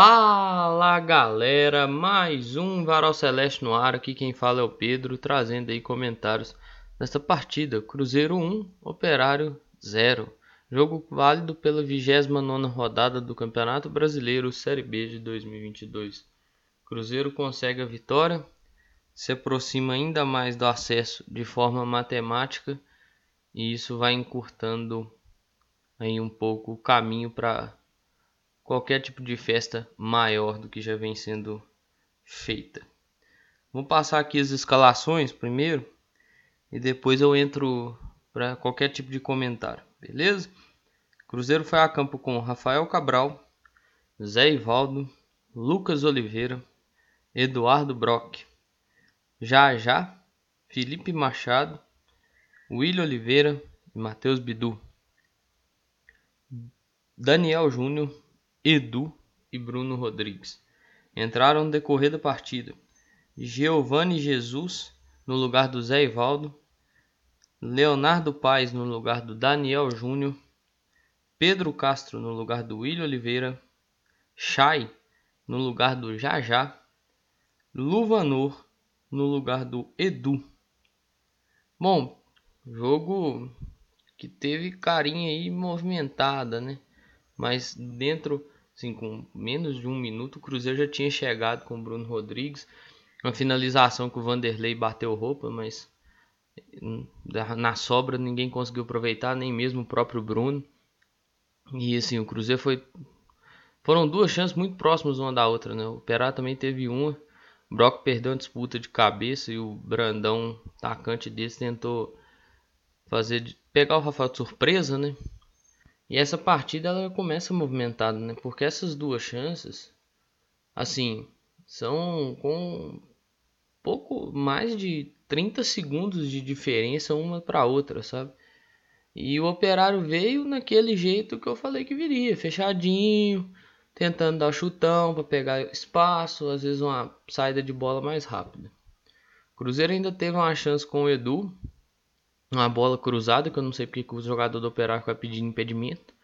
Fala galera, mais um Varal Celeste no ar. Aqui quem fala é o Pedro, trazendo aí comentários nesta partida. Cruzeiro 1, Operário 0. Jogo válido pela 29 rodada do Campeonato Brasileiro Série B de 2022. Cruzeiro consegue a vitória, se aproxima ainda mais do acesso de forma matemática e isso vai encurtando aí um pouco o caminho para qualquer tipo de festa maior do que já vem sendo feita. Vou passar aqui as escalações primeiro e depois eu entro para qualquer tipo de comentário, beleza? Cruzeiro foi a campo com Rafael Cabral, Zé Ivaldo, Lucas Oliveira, Eduardo Brock, Jajá, Felipe Machado, William Oliveira e Matheus Bidu. Daniel Júnior, Edu e Bruno Rodrigues. Entraram no decorrer da partida. Giovanni Jesus no lugar do Zé Ivaldo, Leonardo Paes no lugar do Daniel Júnior, Pedro Castro no lugar do William Oliveira, Chay no lugar do Jajá, Luvanor no lugar do Edu. Bom, jogo que teve carinha aí movimentada, né? Mas dentro Assim, com menos de um minuto, o Cruzeiro já tinha chegado com o Bruno Rodrigues. Uma finalização que o Vanderlei bateu roupa, mas hum, na sobra ninguém conseguiu aproveitar, nem mesmo o próprio Bruno. E assim, o Cruzeiro foi. Foram duas chances muito próximas uma da outra, né? O Perá também teve uma. O Brock perdeu uma disputa de cabeça e o Brandão, atacante desse, tentou fazer pegar o Rafael de surpresa, né? E essa partida ela começa movimentada, né? Porque essas duas chances, assim, são com pouco mais de 30 segundos de diferença uma para outra, sabe? E o Operário veio naquele jeito que eu falei que viria, fechadinho, tentando dar chutão para pegar espaço, às vezes uma saída de bola mais rápida. Cruzeiro ainda teve uma chance com o Edu, uma bola cruzada, que eu não sei porque o jogador do Operário vai pedir impedimento,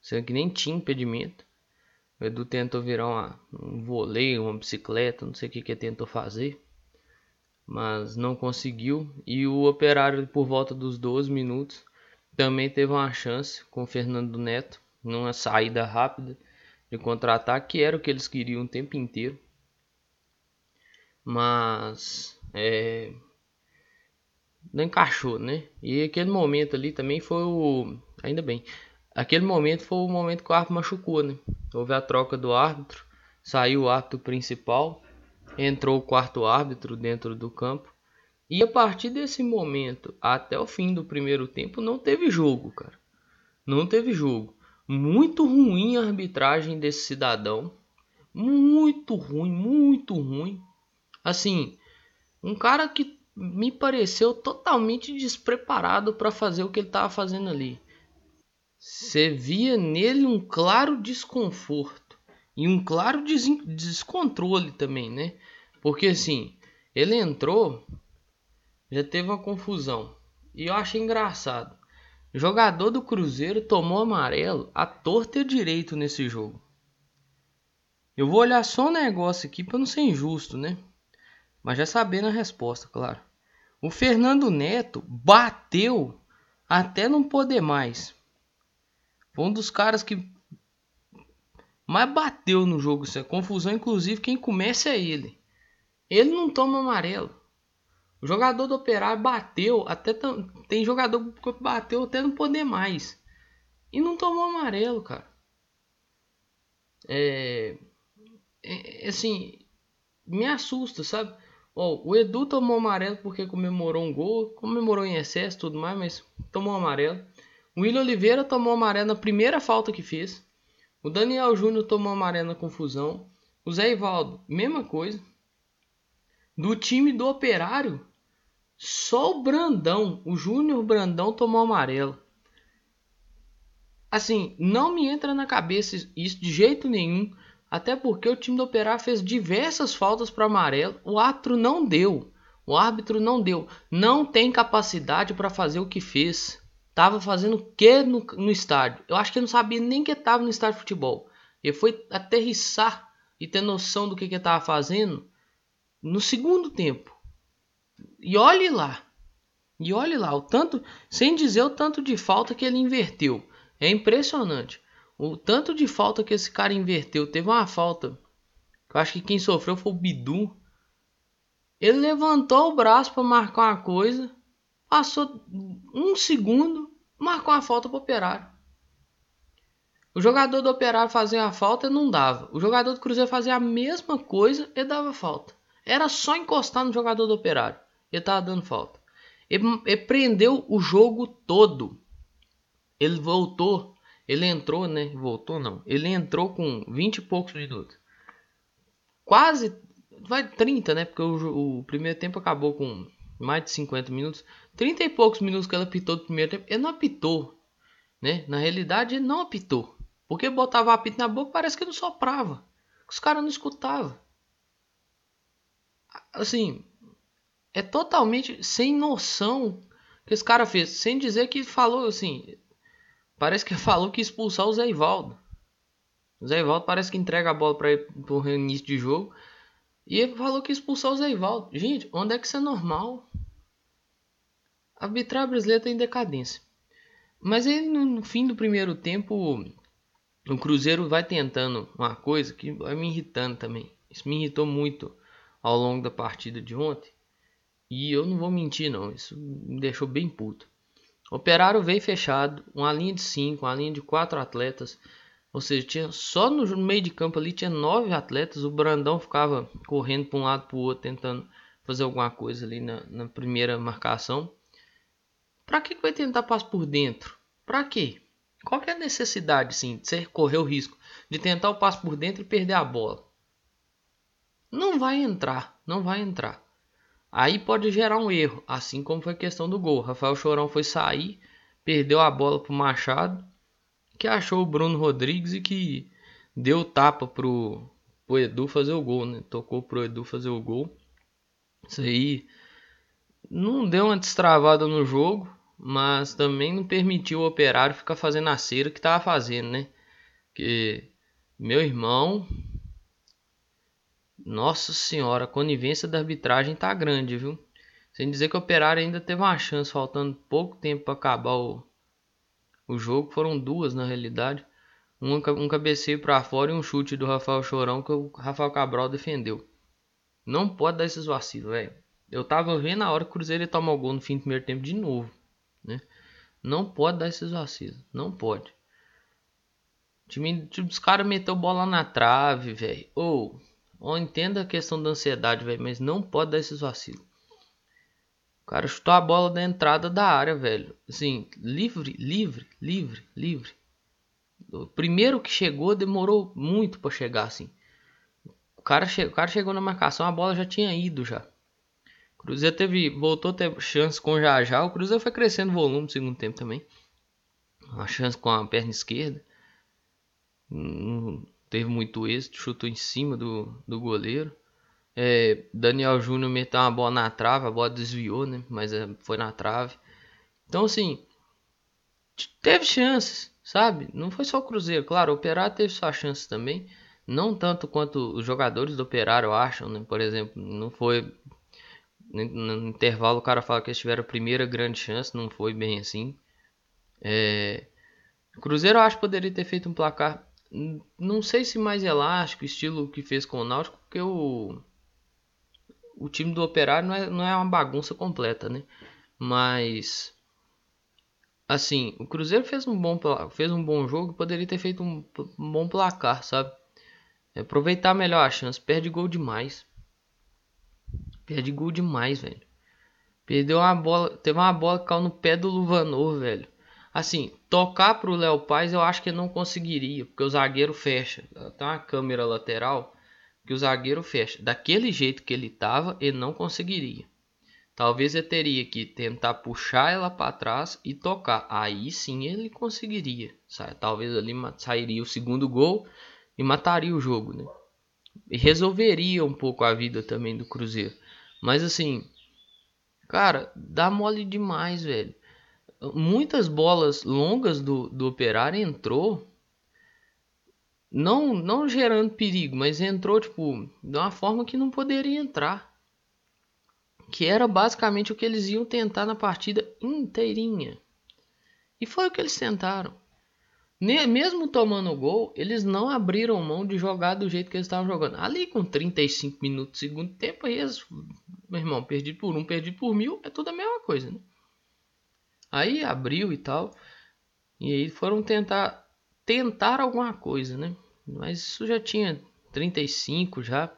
sendo que nem tinha impedimento. O Edu tentou virar uma, um voleio, uma bicicleta, não sei o que, que tentou fazer, mas não conseguiu. E o Operário, por volta dos 12 minutos, também teve uma chance com o Fernando Neto, numa saída rápida de contra-ataque, que era o que eles queriam o tempo inteiro. Mas é, não encaixou, né? E aquele momento ali também foi o. Ainda bem. Aquele momento foi o momento que o árbitro machucou, né? Houve a troca do árbitro, saiu o árbitro principal, entrou o quarto árbitro dentro do campo. E a partir desse momento até o fim do primeiro tempo não teve jogo, cara. Não teve jogo. Muito ruim a arbitragem desse cidadão. Muito ruim, muito ruim. Assim, um cara que me pareceu totalmente despreparado para fazer o que ele estava fazendo ali. Você via nele um claro desconforto e um claro des descontrole também, né? Porque assim, ele entrou, já teve uma confusão. E eu achei engraçado. O jogador do Cruzeiro tomou amarelo a torta e direito nesse jogo. Eu vou olhar só um negócio aqui para não ser injusto, né? Mas já sabendo a resposta, claro. O Fernando Neto bateu até não poder mais. Foi um dos caras que mais bateu no jogo. Isso é confusão, inclusive quem começa é ele. Ele não toma amarelo. O jogador do Operário bateu até tem jogador que bateu até não poder mais e não tomou amarelo, cara. É, é assim me assusta, sabe? Oh, o Edu tomou amarelo porque comemorou um gol, comemorou em excesso tudo mais, mas tomou amarelo. O William Oliveira tomou amarelo na primeira falta que fez. O Daniel Júnior tomou amarelo na confusão. O Zé Ivaldo, mesma coisa. Do time do Operário, só o Brandão, o Júnior Brandão tomou amarelo. Assim, não me entra na cabeça isso de jeito nenhum. Até porque o time do Operário fez diversas faltas para amarelo, o árbitro não deu. O árbitro não deu. Não tem capacidade para fazer o que fez. Tava fazendo o que no, no estádio? Eu acho que ele não sabia nem que estava no estádio de futebol. Ele foi aterrissar e ter noção do que, que ele estava fazendo no segundo tempo. E olhe lá. E olhe lá, o tanto, sem dizer o tanto de falta que ele inverteu. É impressionante. O tanto de falta que esse cara inverteu. Teve uma falta. Eu acho que quem sofreu foi o Bidu. Ele levantou o braço para marcar uma coisa. Passou um segundo. Marcou uma falta para operário. O jogador do Operário fazia a falta e não dava. O jogador do Cruzeiro fazia a mesma coisa e dava falta. Era só encostar no jogador do Operário. Ele tava dando falta. Ele, ele prendeu o jogo todo. Ele voltou. Ele entrou, né? Voltou não. Ele entrou com 20 e poucos minutos. Quase. Vai 30, né? Porque o, o primeiro tempo acabou com mais de 50 minutos. 30 e poucos minutos que ele apitou do primeiro tempo. Ele não apitou. Né? Na realidade, ele não apitou. Porque botava apito na boca, parece que não soprava. Os caras não escutavam. Assim, é totalmente sem noção que esse cara fez. Sem dizer que falou assim. Parece que falou que expulsar o Zé Ivaldo. O Zé Ivaldo parece que entrega a bola para pro início de jogo. E ele falou que expulsar o Zé Ivaldo. Gente, onde é que isso é normal? A arbitragem brasileira está em decadência. Mas aí no fim do primeiro tempo o Cruzeiro vai tentando uma coisa que vai me irritando também. Isso me irritou muito ao longo da partida de ontem. E eu não vou mentir não, isso me deixou bem puto. Operário veio fechado, uma linha de 5, uma linha de 4 atletas. Ou seja, tinha só no meio de campo ali tinha nove atletas. O Brandão ficava correndo para um lado para o outro, tentando fazer alguma coisa ali na, na primeira marcação. Para que, que vai tentar passar por dentro? Para quê? Qual é a necessidade, sim, de você correr o risco de tentar o passo por dentro e perder a bola? Não vai entrar, não vai entrar. Aí pode gerar um erro, assim como foi a questão do gol. Rafael Chorão foi sair, perdeu a bola pro Machado, que achou o Bruno Rodrigues e que deu tapa pro, pro Edu fazer o gol, né? Tocou pro Edu fazer o gol. Isso aí não deu uma destravada no jogo, mas também não permitiu o operário ficar fazendo a cera que estava fazendo, né? Que meu irmão, nossa senhora, a conivência da arbitragem tá grande, viu? Sem dizer que o operário ainda teve uma chance, faltando pouco tempo para acabar o, o jogo. Foram duas na realidade. Um, um cabeceio para fora e um chute do Rafael Chorão que o Rafael Cabral defendeu. Não pode dar esses vacilos, velho. Eu tava vendo a hora que o Cruzeiro ia tomar o gol no fim do primeiro tempo de novo. Né? Não pode dar esses vacilos. Não pode. O time, os caras meteu bola na trave, velho. Ou, ou entenda a questão da ansiedade, velho. Mas não pode dar esses vacilos. O cara chutou a bola da entrada da área, velho. Assim, livre, livre, livre, livre. O primeiro que chegou demorou muito para chegar, assim. O cara, che o cara chegou na marcação, a bola já tinha ido já. Cruzeiro teve, voltou a ter chance com o Jajá. O Cruzeiro foi crescendo o volume no segundo tempo também. Uma chance com a perna esquerda. Não teve muito êxito, chutou em cima do, do goleiro. É, Daniel Júnior meteu uma bola na trave, a bola desviou, né? Mas é, foi na trave. Então, assim, teve chances, sabe? Não foi só o Cruzeiro, claro, o Operário teve sua chance também. Não tanto quanto os jogadores do Operário acham, né? Por exemplo, não foi no, intervalo o cara fala que eles tiveram a primeira grande chance, não foi bem assim. É... O Cruzeiro acho poderia ter feito um placar, não sei se mais elástico, estilo que fez com o Náutico, porque o, o time do Operário não é, não é uma bagunça completa, né? Mas assim, o Cruzeiro fez um bom fez um bom jogo, poderia ter feito um, um bom placar, sabe? Aproveitar melhor a chance, perde gol demais. Perde gol demais, velho. Perdeu uma bola. Teve uma bola que caiu no pé do Luvanor, velho. Assim, tocar pro Léo Paz eu acho que não conseguiria. Porque o zagueiro fecha. Tem uma câmera lateral que o zagueiro fecha. Daquele jeito que ele tava, ele não conseguiria. Talvez ele teria que tentar puxar ela para trás e tocar. Aí sim ele conseguiria. Talvez ali sairia o segundo gol e mataria o jogo, né? E resolveria um pouco a vida também do Cruzeiro. Mas assim, cara, dá mole demais, velho. Muitas bolas longas do, do Operário entrou não, não gerando perigo, mas entrou tipo de uma forma que não poderia entrar. Que era basicamente o que eles iam tentar na partida inteirinha. E foi o que eles tentaram. Mesmo tomando o gol, eles não abriram mão de jogar do jeito que eles estavam jogando. Ali com 35 minutos segundo tempo, eles, meu irmão, perdido por um, perdido por mil, é tudo a mesma coisa, né? Aí abriu e tal. E aí foram tentar tentar alguma coisa, né? Mas isso já tinha 35 já.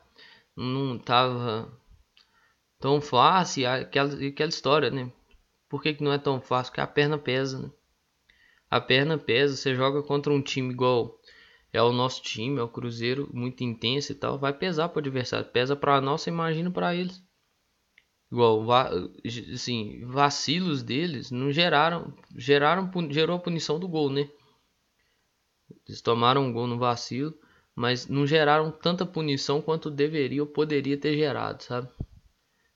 Não tava tão fácil. Aquela, aquela história, né? Por que, que não é tão fácil? Porque a perna pesa, né? A perna pesa. Você joga contra um time igual é o nosso time, é o Cruzeiro, muito intenso e tal. Vai pesar para o adversário. Pesa para nós, imagina para eles. Igual, assim, vacilos deles não geraram, geraram, gerou a punição do gol, né? Eles tomaram um gol no vacilo, mas não geraram tanta punição quanto deveria ou poderia ter gerado, sabe?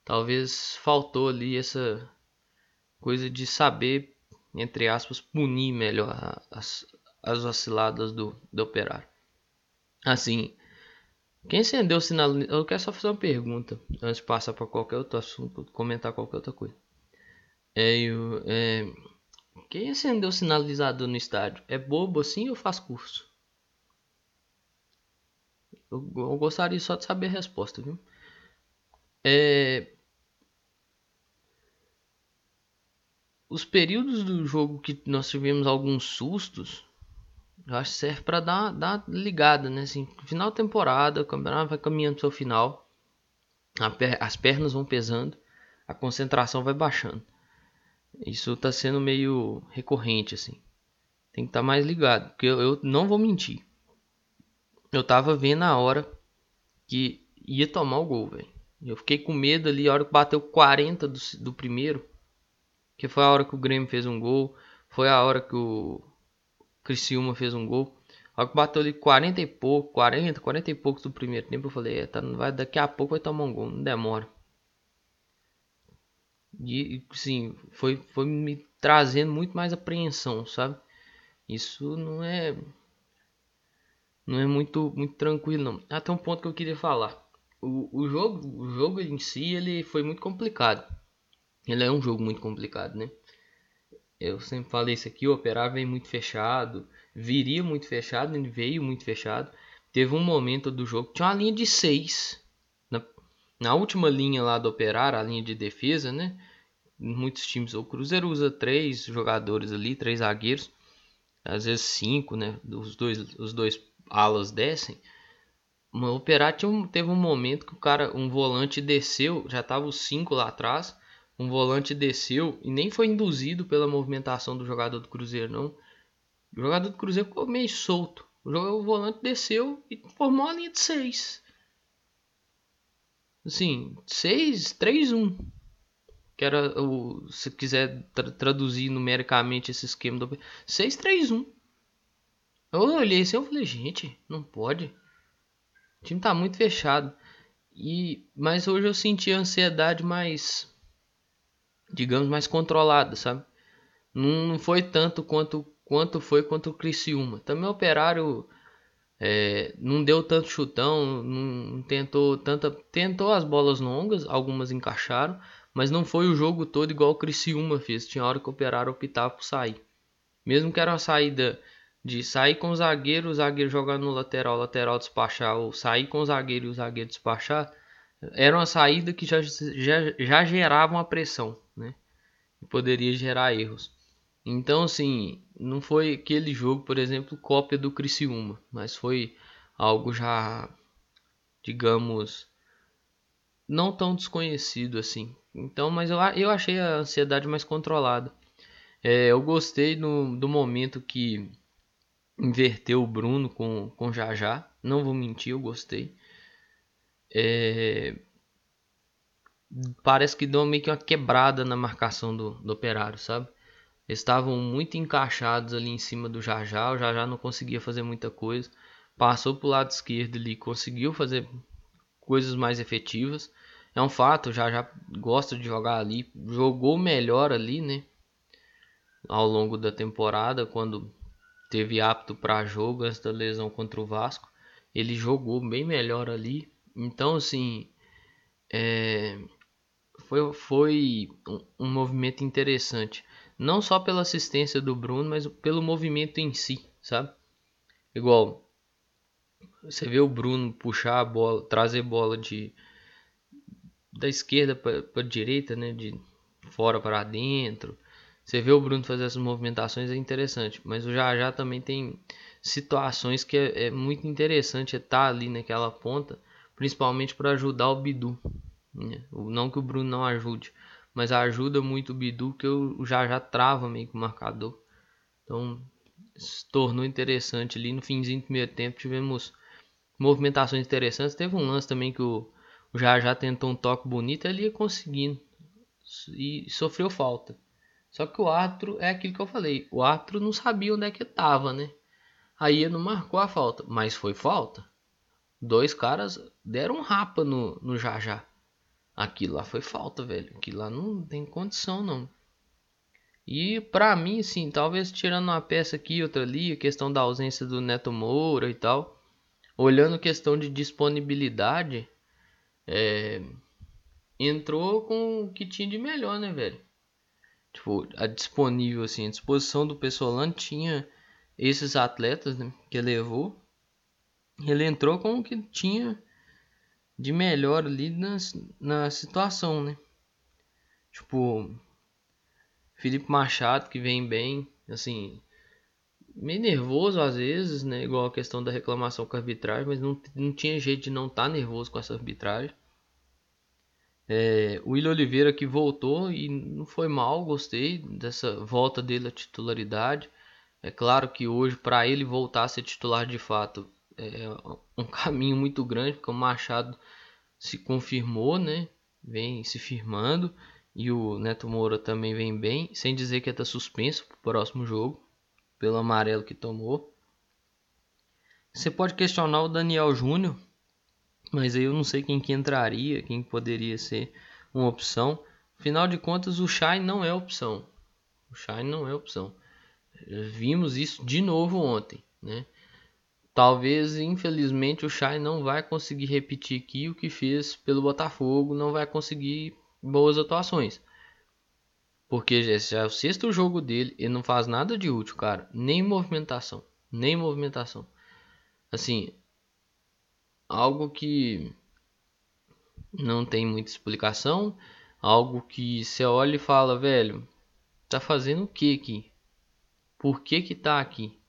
Talvez faltou ali essa coisa de saber, entre aspas, punir melhor as, as vaciladas do, do operário. Assim, quem acendeu o sinal. Eu quero só fazer uma pergunta antes de passar para qualquer outro assunto, comentar qualquer outra coisa. É, eu, é, quem acendeu o sinalizador no estádio é bobo assim ou faz curso? Eu, eu gostaria só de saber a resposta, viu? É, os períodos do jogo que nós tivemos alguns sustos, eu acho que serve para dar, dar ligada, né? Assim, final da temporada, o campeonato vai caminhando pro seu final, as pernas vão pesando, a concentração vai baixando. Isso tá sendo meio recorrente, assim. Tem que estar tá mais ligado, porque eu, eu, não vou mentir. Eu tava vendo a hora que ia tomar o gol, velho. Eu fiquei com medo ali, a hora que bateu 40 do, do primeiro. Que foi a hora que o Grêmio fez um gol. Foi a hora que o Criciúma fez um gol. Hora que bateu ali 40 e pouco, 40, 40 e poucos do primeiro tempo, eu falei, é, tá, vai, daqui a pouco vai tomar um gol, não demora. E sim, foi, foi me trazendo muito mais apreensão, sabe? Isso não é não é muito muito tranquilo não. Até um ponto que eu queria falar. O, o jogo o jogo em si ele foi muito complicado. Ele é um jogo muito complicado, né? Eu sempre falei isso aqui, o Operário vem muito fechado, viria muito fechado, ele veio muito fechado. Teve um momento do jogo, tinha uma linha de 6 na última linha lá do Operário, a linha de defesa, né? Muitos times, o Cruzeiro usa três jogadores ali, três zagueiros, às vezes cinco, né? Os dois, os dois alas descem. O Operário teve um momento que o cara, um volante desceu, já tava os cinco lá atrás, um volante desceu e nem foi induzido pela movimentação do jogador do Cruzeiro, não. O jogador do Cruzeiro ficou meio solto. O, volante desceu e formou a linha de seis. Assim, 6, 3, 1. Que era o. Se quiser tra traduzir numericamente esse esquema do. 6, 3, 1. Eu olhei assim e falei, gente, não pode. O time tá muito fechado. E, mas hoje eu senti a ansiedade mais. Digamos, mais controlada, sabe? Não, não foi tanto quanto, quanto foi contra o Criciúma. Também o operário é, não deu tanto chutão, não tentou tanta, tentou as bolas longas, algumas encaixaram, mas não foi o jogo todo igual o Criciúma fez. Tinha hora que o Operário optava por sair. Mesmo que era uma saída de sair com o zagueiro, o zagueiro jogando no lateral, lateral despachar, ou sair com o zagueiro e o zagueiro despachar, era uma saída que já, já, já gerava uma pressão, né? E poderia gerar erros. Então, assim, não foi aquele jogo, por exemplo, cópia do Criciúma, mas foi algo já, digamos, não tão desconhecido assim. Então, mas eu, eu achei a ansiedade mais controlada. É, eu gostei no, do momento que inverteu o Bruno com, com Jajá. Não vou mentir, eu gostei. É, parece que deu meio que uma quebrada na marcação do, do operário, sabe? estavam muito encaixados ali em cima do Jajá. O Jajá não conseguia fazer muita coisa. Passou para o lado esquerdo ali, conseguiu fazer coisas mais efetivas. É um fato, o Jajá gosta de jogar ali. Jogou melhor ali, né? Ao longo da temporada, quando teve apto para jogo antes da lesão contra o Vasco. Ele jogou bem melhor ali. Então, assim, é, foi, foi um, movimento interessante. Não só pela assistência do Bruno, mas pelo movimento em si, sabe? Igual, você vê o Bruno puxar a bola, trazer bola de da esquerda para a direita, né, de fora para dentro. Você vê o Bruno fazer essas movimentações é interessante, mas o Jajá também tem situações que é, é muito interessante estar ali naquela ponta, principalmente para ajudar o Bidu. Né? Não que o Bruno não ajude, mas ajuda muito o Bidu que o Jajá trava meio que o marcador. Então se tornou interessante ali no finzinho do primeiro tempo tivemos movimentações interessantes. Teve um lance também que o, o Jajá tentou um toque bonito, ele conseguindo e sofreu falta. Só que o árbitro é aquilo que eu falei. O árbitro não sabia onde é que estava, né? Aí ele não marcou a falta, mas foi falta. Dois caras deram um rapa no, no Jajá. Aquilo lá foi falta, velho. Aquilo lá não tem condição, não. E pra mim, assim, talvez tirando uma peça aqui outra ali, a questão da ausência do Neto Moura e tal, olhando questão de disponibilidade, é, entrou com o que tinha de melhor, né, velho? Tipo, a disponível, assim, a disposição do Pessolan tinha esses atletas né, que levou. Ele entrou com o que tinha de melhor ali na, na situação, né? Tipo, Felipe Machado que vem bem, assim, meio nervoso às vezes, né? Igual a questão da reclamação com a arbitragem, mas não, não tinha jeito de não estar tá nervoso com essa arbitragem. É, o William Oliveira que voltou e não foi mal, gostei dessa volta dele à titularidade. É claro que hoje, para ele voltar a ser titular de fato, é um caminho muito grande, porque o Machado se confirmou, né? Vem se firmando. E o Neto Moura também vem bem, sem dizer que está suspenso para o próximo jogo, pelo amarelo que tomou. Você pode questionar o Daniel Júnior, mas aí eu não sei quem que entraria, quem poderia ser uma opção. Afinal de contas, o Shai não é opção. O Shai não é opção. Vimos isso de novo ontem, né? Talvez, infelizmente, o Shai não vai conseguir repetir aqui o que fez pelo Botafogo, não vai conseguir boas atuações. Porque já é o sexto jogo dele, ele não faz nada de útil, cara. Nem movimentação, nem movimentação. Assim, algo que não tem muita explicação, algo que você olha e fala, velho, tá fazendo o que aqui? Por que que tá aqui?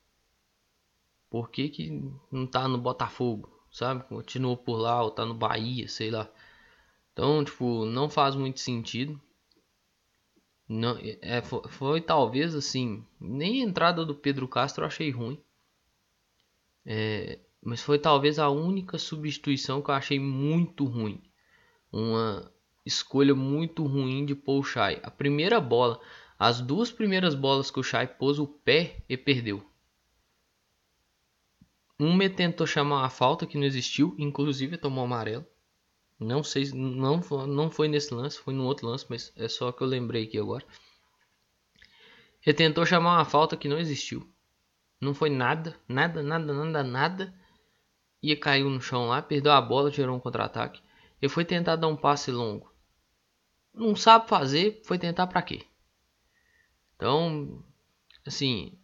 Por que que não tá no Botafogo, sabe? Continuou por lá ou tá no Bahia, sei lá. Então, tipo, não faz muito sentido. Não, é, foi, foi, talvez assim, nem a entrada do Pedro Castro eu achei ruim. É, mas foi talvez a única substituição que eu achei muito ruim. Uma escolha muito ruim de Paul Shai. A primeira bola, as duas primeiras bolas que o Shai pôs o pé e perdeu. Uma tentou chamar uma falta que não existiu, inclusive tomou amarelo. Não sei, não, não foi nesse lance, foi no outro lance, mas é só que eu lembrei aqui agora. Ele tentou chamar uma falta que não existiu. Não foi nada, nada, nada, nada, nada e caiu no chão lá, perdeu a bola, gerou um contra-ataque. Ele foi tentar dar um passe longo. Não sabe fazer, foi tentar para quê? Então, assim,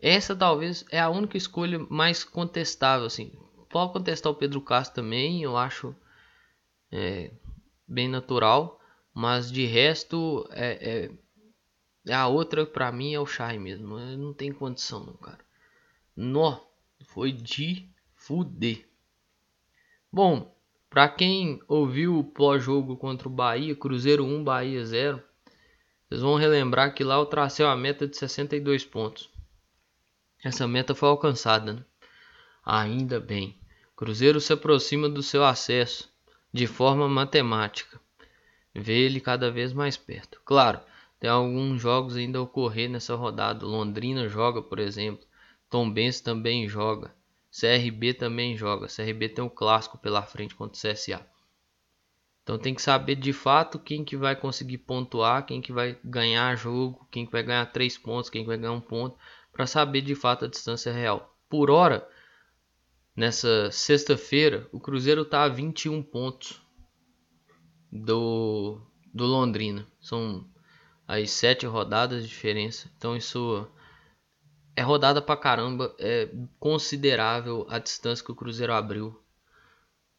essa talvez é a única escolha mais contestável, assim. Pode contestar o Pedro Castro também, eu acho é, bem natural, mas de resto é, é, é a outra para mim é o Shai mesmo. Não tem condição, não, cara. Nó, foi de fuder. Bom, para quem ouviu o pós-jogo contra o Bahia, Cruzeiro 1, Bahia 0, vocês vão relembrar que lá eu tracei uma meta de 62 pontos. Essa meta foi alcançada, né? Ainda bem. Cruzeiro se aproxima do seu acesso de forma matemática. Vê ele cada vez mais perto. Claro, tem alguns jogos ainda a ocorrer nessa rodada. Londrina joga, por exemplo. Tom Benz também joga. CRB também joga. CRB tem um clássico pela frente contra o CSA. Então tem que saber de fato quem que vai conseguir pontuar, quem que vai ganhar jogo, quem que vai ganhar três pontos, quem que vai ganhar um ponto, para saber de fato a distância real. Por hora, nessa sexta-feira, o Cruzeiro está a 21 pontos do, do Londrina. São aí sete rodadas de diferença. Então isso é rodada pra caramba. É considerável a distância que o Cruzeiro abriu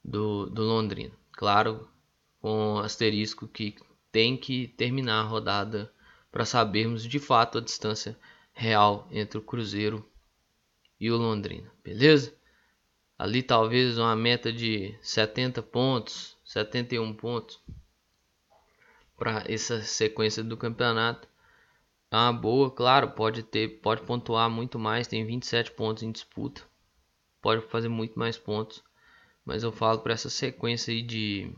do, do Londrina. Claro, com asterisco que tem que terminar a rodada para sabermos de fato a distância real entre o Cruzeiro e o Londrina, beleza? Ali talvez uma meta de 70 pontos, 71 pontos para essa sequência do campeonato. É uma boa, claro, pode ter, pode pontuar muito mais, tem 27 pontos em disputa. Pode fazer muito mais pontos. Mas eu falo para essa sequência aí de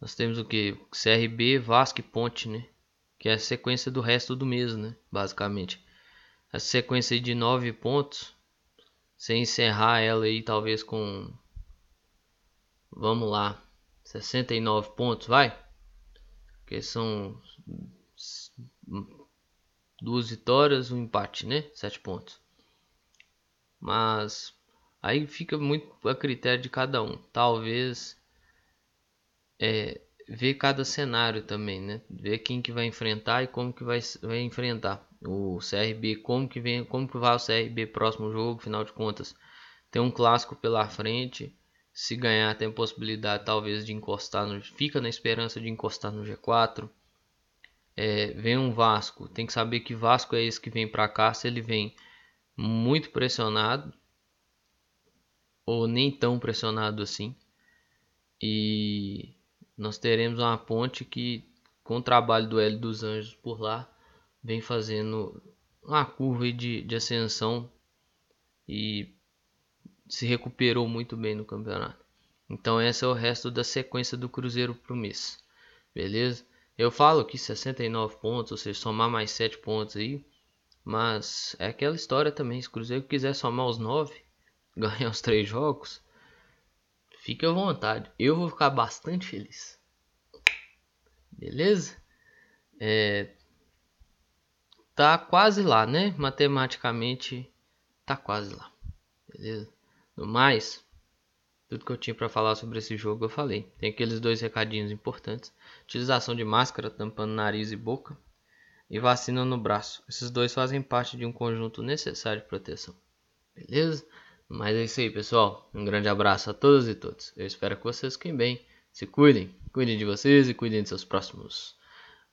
nós temos o que? CRB, Vasco e Ponte, né? Que é a sequência do resto do mês, né? Basicamente. A sequência de 9 pontos. Sem encerrar ela aí talvez com Vamos lá. 69 pontos, vai? Que são duas vitórias, um empate, né? 7 pontos. Mas aí fica muito a critério de cada um. Talvez é, ver cada cenário também, né? Ver quem que vai enfrentar e como que vai, vai enfrentar o CRB, como que vem, como que vai o CRB próximo jogo, final de contas. Tem um clássico pela frente se ganhar, tem possibilidade talvez de encostar no. Fica na esperança de encostar no G4. É, vem um Vasco, tem que saber que Vasco é esse que vem para cá. Se ele vem muito pressionado ou nem tão pressionado assim. E nós teremos uma ponte que, com o trabalho do L dos Anjos por lá, vem fazendo uma curva de, de ascensão e se recuperou muito bem no campeonato. Então esse é o resto da sequência do Cruzeiro pro mês. Beleza? Eu falo que 69 pontos, ou seja, somar mais 7 pontos aí. Mas é aquela história também. Se o Cruzeiro quiser somar os 9, ganhar os 3 jogos, fique à vontade. Eu vou ficar bastante feliz. Beleza? É, tá quase lá, né? Matematicamente tá quase lá. Beleza? No mais, tudo que eu tinha para falar sobre esse jogo eu falei. Tem aqueles dois recadinhos importantes: utilização de máscara tampando nariz e boca e vacina no braço. Esses dois fazem parte de um conjunto necessário de proteção. Beleza? Mas é isso aí, pessoal. Um grande abraço a todas e todos. Eu espero que vocês fiquem bem. Se cuidem. Cuidem de vocês e cuidem de seus próximos.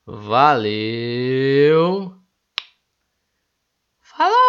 Valeu! Falou!